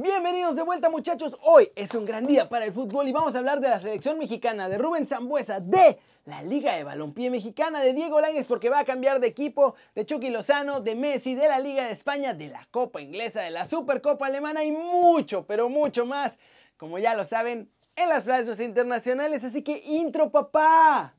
Bienvenidos de vuelta muchachos, hoy es un gran día para el fútbol y vamos a hablar de la selección mexicana, de Rubén Zambuesa, de la Liga de Balompié Mexicana, de Diego Lainez porque va a cambiar de equipo, de Chucky Lozano, de Messi, de la Liga de España, de la Copa Inglesa, de la Supercopa Alemana y mucho, pero mucho más, como ya lo saben, en las playas internacionales, así que intro papá.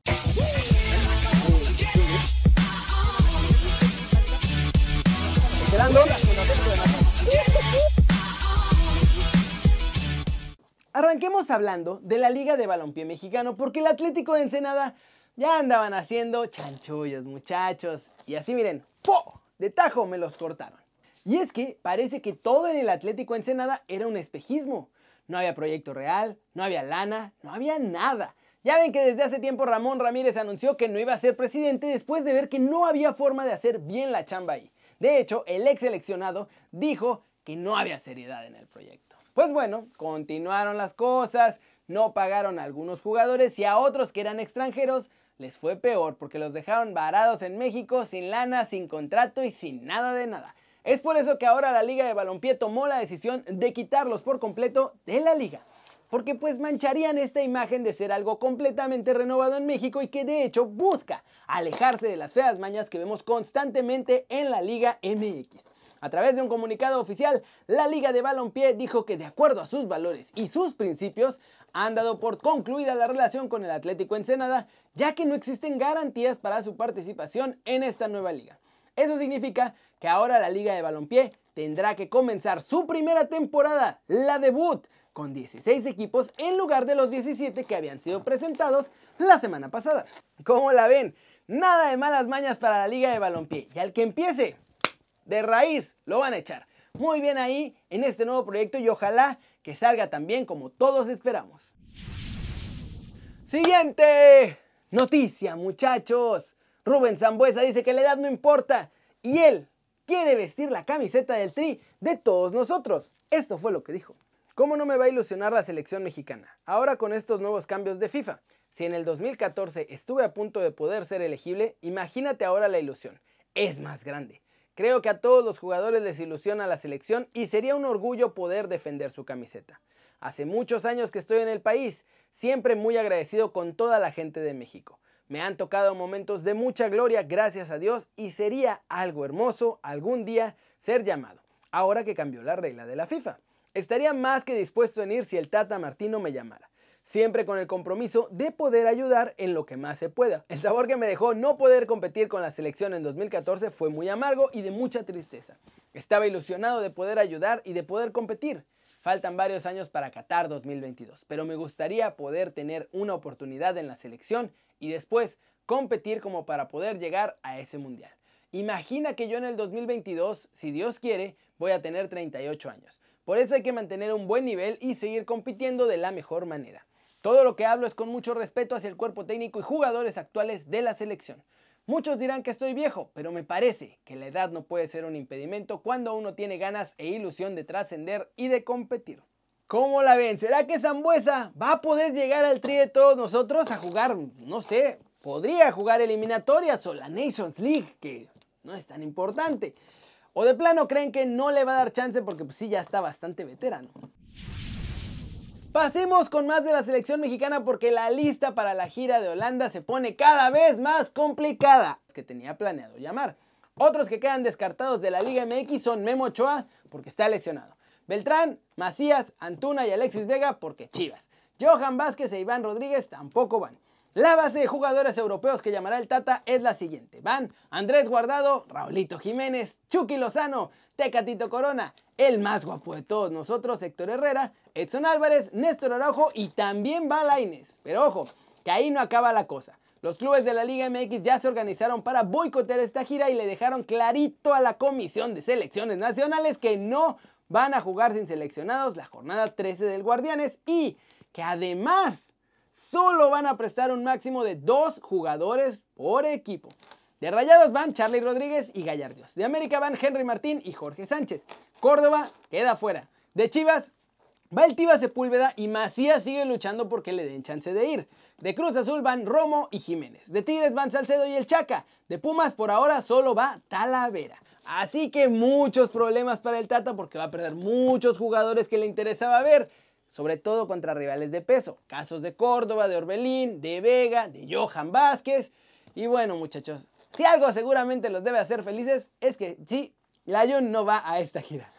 Arranquemos hablando de la Liga de Balompié Mexicano porque el Atlético de Ensenada ya andaban haciendo chanchullos, muchachos. Y así miren, ¡po! De tajo me los cortaron. Y es que parece que todo en el Atlético de Ensenada era un espejismo. No había proyecto real, no había lana, no había nada. Ya ven que desde hace tiempo Ramón Ramírez anunció que no iba a ser presidente después de ver que no había forma de hacer bien la chamba ahí. De hecho, el ex seleccionado dijo que no había seriedad en el proyecto. Pues bueno, continuaron las cosas, no pagaron a algunos jugadores y a otros que eran extranjeros les fue peor porque los dejaron varados en México sin lana, sin contrato y sin nada de nada. Es por eso que ahora la Liga de Balompié tomó la decisión de quitarlos por completo de la liga porque pues mancharían esta imagen de ser algo completamente renovado en México y que de hecho busca alejarse de las feas mañas que vemos constantemente en la Liga MX. A través de un comunicado oficial, la Liga de Balompié dijo que de acuerdo a sus valores y sus principios, han dado por concluida la relación con el Atlético Ensenada, ya que no existen garantías para su participación en esta nueva liga. Eso significa que ahora la Liga de Balompié tendrá que comenzar su primera temporada, la debut, con 16 equipos en lugar de los 17 que habían sido presentados la semana pasada. ¿Cómo la ven? Nada de malas mañas para la Liga de Balompié. Y al que empiece, de raíz, lo van a echar. Muy bien ahí en este nuevo proyecto y ojalá que salga tan bien como todos esperamos. Siguiente noticia, muchachos. Rubén Zambuesa dice que la edad no importa y él quiere vestir la camiseta del Tri de todos nosotros. Esto fue lo que dijo. ¿Cómo no me va a ilusionar la selección mexicana? Ahora con estos nuevos cambios de FIFA. Si en el 2014 estuve a punto de poder ser elegible, imagínate ahora la ilusión. Es más grande. Creo que a todos los jugadores les ilusiona la selección y sería un orgullo poder defender su camiseta. Hace muchos años que estoy en el país, siempre muy agradecido con toda la gente de México. Me han tocado momentos de mucha gloria, gracias a Dios, y sería algo hermoso algún día ser llamado, ahora que cambió la regla de la FIFA. Estaría más que dispuesto en ir si el Tata Martino me llamara. Siempre con el compromiso de poder ayudar en lo que más se pueda. El sabor que me dejó no poder competir con la selección en 2014 fue muy amargo y de mucha tristeza. Estaba ilusionado de poder ayudar y de poder competir. Faltan varios años para Qatar 2022, pero me gustaría poder tener una oportunidad en la selección y después competir como para poder llegar a ese mundial. Imagina que yo en el 2022, si Dios quiere, voy a tener 38 años. Por eso hay que mantener un buen nivel y seguir compitiendo de la mejor manera. Todo lo que hablo es con mucho respeto hacia el cuerpo técnico y jugadores actuales de la selección. Muchos dirán que estoy viejo, pero me parece que la edad no puede ser un impedimento cuando uno tiene ganas e ilusión de trascender y de competir. ¿Cómo la ven? ¿Será que Zambuesa va a poder llegar al tri de todos nosotros a jugar, no sé, podría jugar eliminatorias o la Nations League, que no es tan importante? O de plano creen que no le va a dar chance porque pues sí ya está bastante veterano. Pasemos con más de la selección mexicana porque la lista para la gira de Holanda se pone cada vez más complicada. Que tenía planeado llamar. Otros que quedan descartados de la Liga MX son Memo Ochoa porque está lesionado. Beltrán, Macías, Antuna y Alexis Vega porque Chivas. Johan Vázquez e Iván Rodríguez tampoco van. La base de jugadores europeos que llamará el Tata es la siguiente. Van Andrés Guardado, Raulito Jiménez, Chucky Lozano, Tecatito Corona, el más guapo de todos nosotros, Héctor Herrera, Edson Álvarez, Néstor Araujo y también va Laines. Pero ojo, que ahí no acaba la cosa. Los clubes de la Liga MX ya se organizaron para boicotear esta gira y le dejaron clarito a la Comisión de Selecciones Nacionales que no van a jugar sin seleccionados la jornada 13 del Guardianes y que además solo van a prestar un máximo de dos jugadores por equipo. De Rayados van Charlie Rodríguez y Gallardios. De América van Henry Martín y Jorge Sánchez. Córdoba queda fuera. De Chivas, Valtiva Sepúlveda y Macías siguen luchando porque le den chance de ir. De Cruz Azul van Romo y Jiménez. De Tigres van Salcedo y el Chaca. De Pumas por ahora solo va Talavera. Así que muchos problemas para el Tata porque va a perder muchos jugadores que le interesaba ver, sobre todo contra rivales de peso. Casos de Córdoba, de Orbelín, de Vega, de Johan Vázquez. Y bueno muchachos, si algo seguramente los debe hacer felices es que sí, Jun no va a esta gira.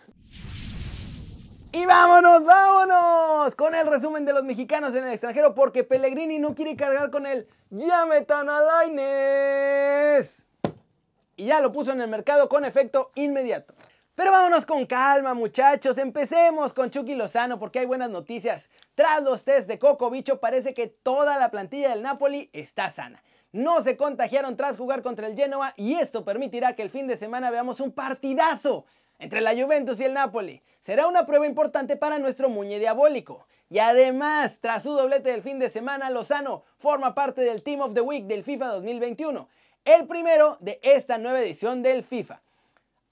Y vámonos, vámonos con el resumen de los mexicanos en el extranjero porque Pellegrini no quiere cargar con el Llametan a Laines. Y ya lo puso en el mercado con efecto inmediato. Pero vámonos con calma muchachos, empecemos con Chucky Lozano porque hay buenas noticias. Tras los test de Coco Bicho parece que toda la plantilla del Napoli está sana. No se contagiaron tras jugar contra el Genoa y esto permitirá que el fin de semana veamos un partidazo entre la Juventus y el Napoli. Será una prueba importante para nuestro Muñe Diabólico. Y además, tras su doblete del fin de semana, Lozano forma parte del Team of the Week del FIFA 2021, el primero de esta nueva edición del FIFA.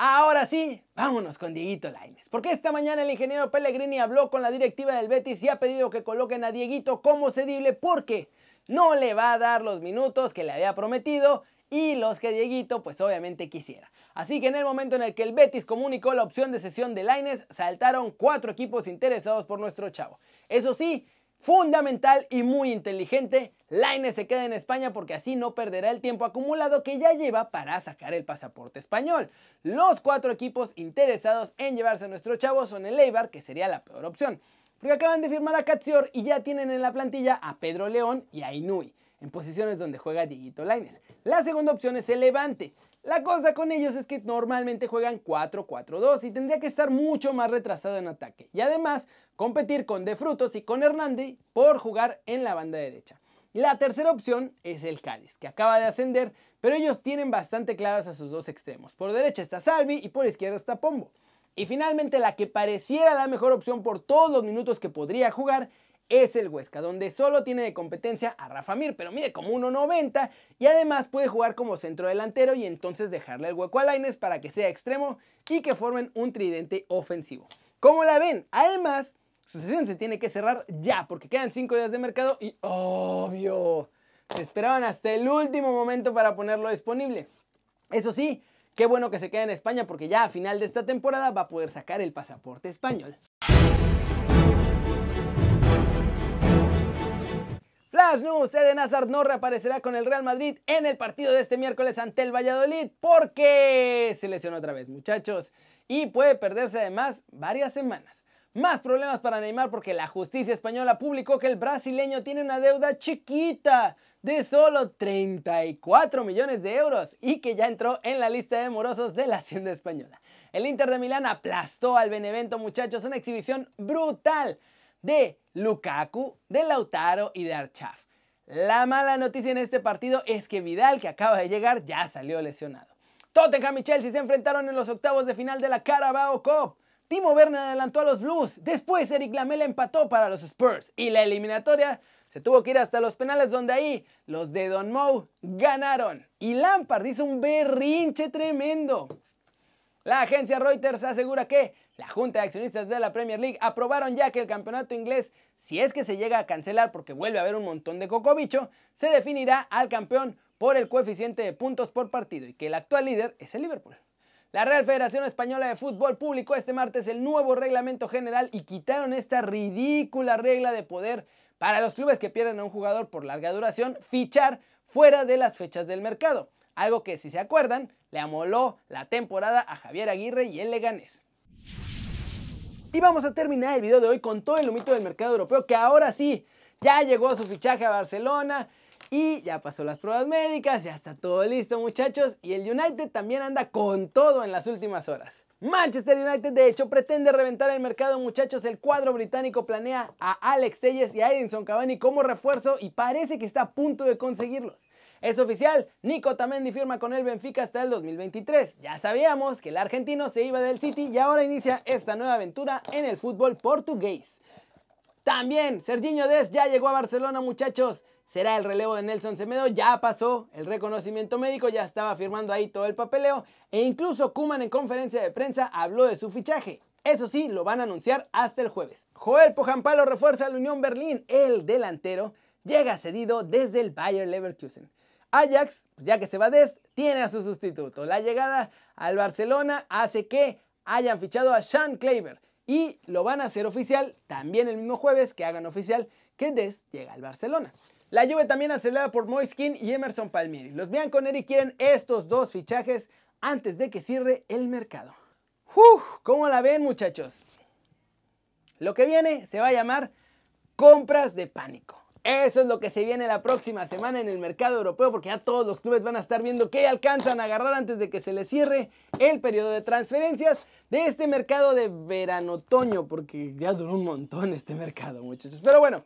Ahora sí, vámonos con Dieguito Laines, porque esta mañana el ingeniero Pellegrini habló con la directiva del Betis y ha pedido que coloquen a Dieguito como cedible porque no le va a dar los minutos que le había prometido y los que Dieguito pues obviamente quisiera. Así que en el momento en el que el Betis comunicó la opción de sesión de Laines, saltaron cuatro equipos interesados por nuestro chavo. Eso sí, fundamental y muy inteligente, Laines se queda en España porque así no perderá el tiempo acumulado que ya lleva para sacar el pasaporte español. Los cuatro equipos interesados en llevarse a nuestro chavo son el Eibar, que sería la peor opción, porque acaban de firmar a Catsior y ya tienen en la plantilla a Pedro León y a Inui, en posiciones donde juega Dieguito Laines. La segunda opción es el Levante. La cosa con ellos es que normalmente juegan 4-4-2 y tendría que estar mucho más retrasado en ataque. Y además competir con De Frutos y con Hernández por jugar en la banda derecha. La tercera opción es el Cádiz, que acaba de ascender, pero ellos tienen bastante claros a sus dos extremos. Por derecha está Salvi y por izquierda está Pombo. Y finalmente la que pareciera la mejor opción por todos los minutos que podría jugar es el Huesca, donde solo tiene de competencia a Rafa Mir, pero mide como 1.90 y además puede jugar como centro delantero y entonces dejarle el hueco a Laines para que sea extremo y que formen un tridente ofensivo. ¿Cómo la ven? Además, su sesión se tiene que cerrar ya porque quedan 5 días de mercado y obvio, se esperaban hasta el último momento para ponerlo disponible. Eso sí, qué bueno que se quede en España porque ya a final de esta temporada va a poder sacar el pasaporte español. Flash News, Eden Hazard no reaparecerá con el Real Madrid en el partido de este miércoles ante el Valladolid porque se lesionó otra vez, muchachos, y puede perderse además varias semanas. Más problemas para Neymar porque la justicia española publicó que el brasileño tiene una deuda chiquita de solo 34 millones de euros y que ya entró en la lista de morosos de la Hacienda Española. El Inter de Milán aplastó al Benevento, muchachos, una exhibición brutal de Lukaku, de Lautaro y de Archaf. La mala noticia en este partido es que Vidal, que acaba de llegar, ya salió lesionado. Tottenham y Chelsea se enfrentaron en los octavos de final de la Carabao Cup. Timo Werner adelantó a los Blues, después Eric Lamela empató para los Spurs y la eliminatoria se tuvo que ir hasta los penales donde ahí los de Don Moe ganaron y Lampard hizo un berrinche tremendo. La agencia Reuters asegura que la Junta de Accionistas de la Premier League aprobaron ya que el campeonato inglés, si es que se llega a cancelar porque vuelve a haber un montón de cocobicho, se definirá al campeón por el coeficiente de puntos por partido y que el actual líder es el Liverpool. La Real Federación Española de Fútbol publicó este martes el nuevo reglamento general y quitaron esta ridícula regla de poder para los clubes que pierden a un jugador por larga duración fichar fuera de las fechas del mercado. Algo que, si se acuerdan, le amoló la temporada a Javier Aguirre y el Leganés. Y vamos a terminar el video de hoy con todo el humito del mercado europeo que ahora sí, ya llegó su fichaje a Barcelona y ya pasó las pruebas médicas, ya está todo listo muchachos y el United también anda con todo en las últimas horas. Manchester United de hecho pretende reventar el mercado muchachos, el cuadro británico planea a Alex Telles y a Edinson Cavani como refuerzo y parece que está a punto de conseguirlos. Es oficial, Nico Tamendi firma con el Benfica hasta el 2023. Ya sabíamos que el argentino se iba del City y ahora inicia esta nueva aventura en el fútbol portugués. También, Serginho Des ya llegó a Barcelona, muchachos. Será el relevo de Nelson Semedo, ya pasó el reconocimiento médico, ya estaba firmando ahí todo el papeleo. E incluso Kuman en conferencia de prensa habló de su fichaje. Eso sí, lo van a anunciar hasta el jueves. Joel Pojampalo refuerza la Unión Berlín. El delantero llega cedido desde el Bayer Leverkusen. Ajax, ya que se va Dest, tiene a su sustituto. La llegada al Barcelona hace que hayan fichado a Sean Kleiber y lo van a hacer oficial también el mismo jueves que hagan oficial que Dest llega al Barcelona. La Juve también acelera por Moiskin y Emerson Palmieri. Los Bianconeri quieren estos dos fichajes antes de que cierre el mercado. Uf, ¿Cómo la ven muchachos? Lo que viene se va a llamar compras de pánico. Eso es lo que se viene la próxima semana en el mercado europeo porque ya todos los clubes van a estar viendo qué alcanzan a agarrar antes de que se les cierre el periodo de transferencias de este mercado de verano-otoño porque ya duró un montón este mercado muchachos. Pero bueno,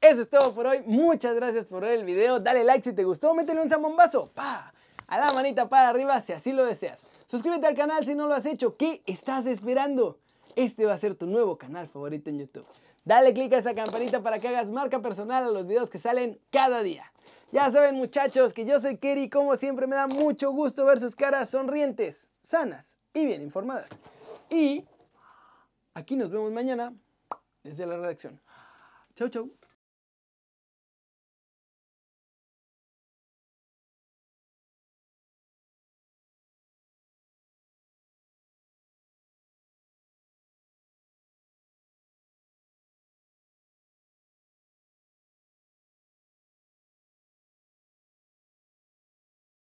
eso es todo por hoy. Muchas gracias por ver el video. Dale like si te gustó, métele un zambombazo. ¡Pa! A la manita para arriba si así lo deseas. Suscríbete al canal si no lo has hecho. ¿Qué estás esperando? Este va a ser tu nuevo canal favorito en YouTube. Dale click a esa campanita para que hagas marca personal a los videos que salen cada día. Ya saben muchachos que yo soy Kerry y como siempre me da mucho gusto ver sus caras sonrientes, sanas y bien informadas. Y aquí nos vemos mañana desde la redacción. Chau chau.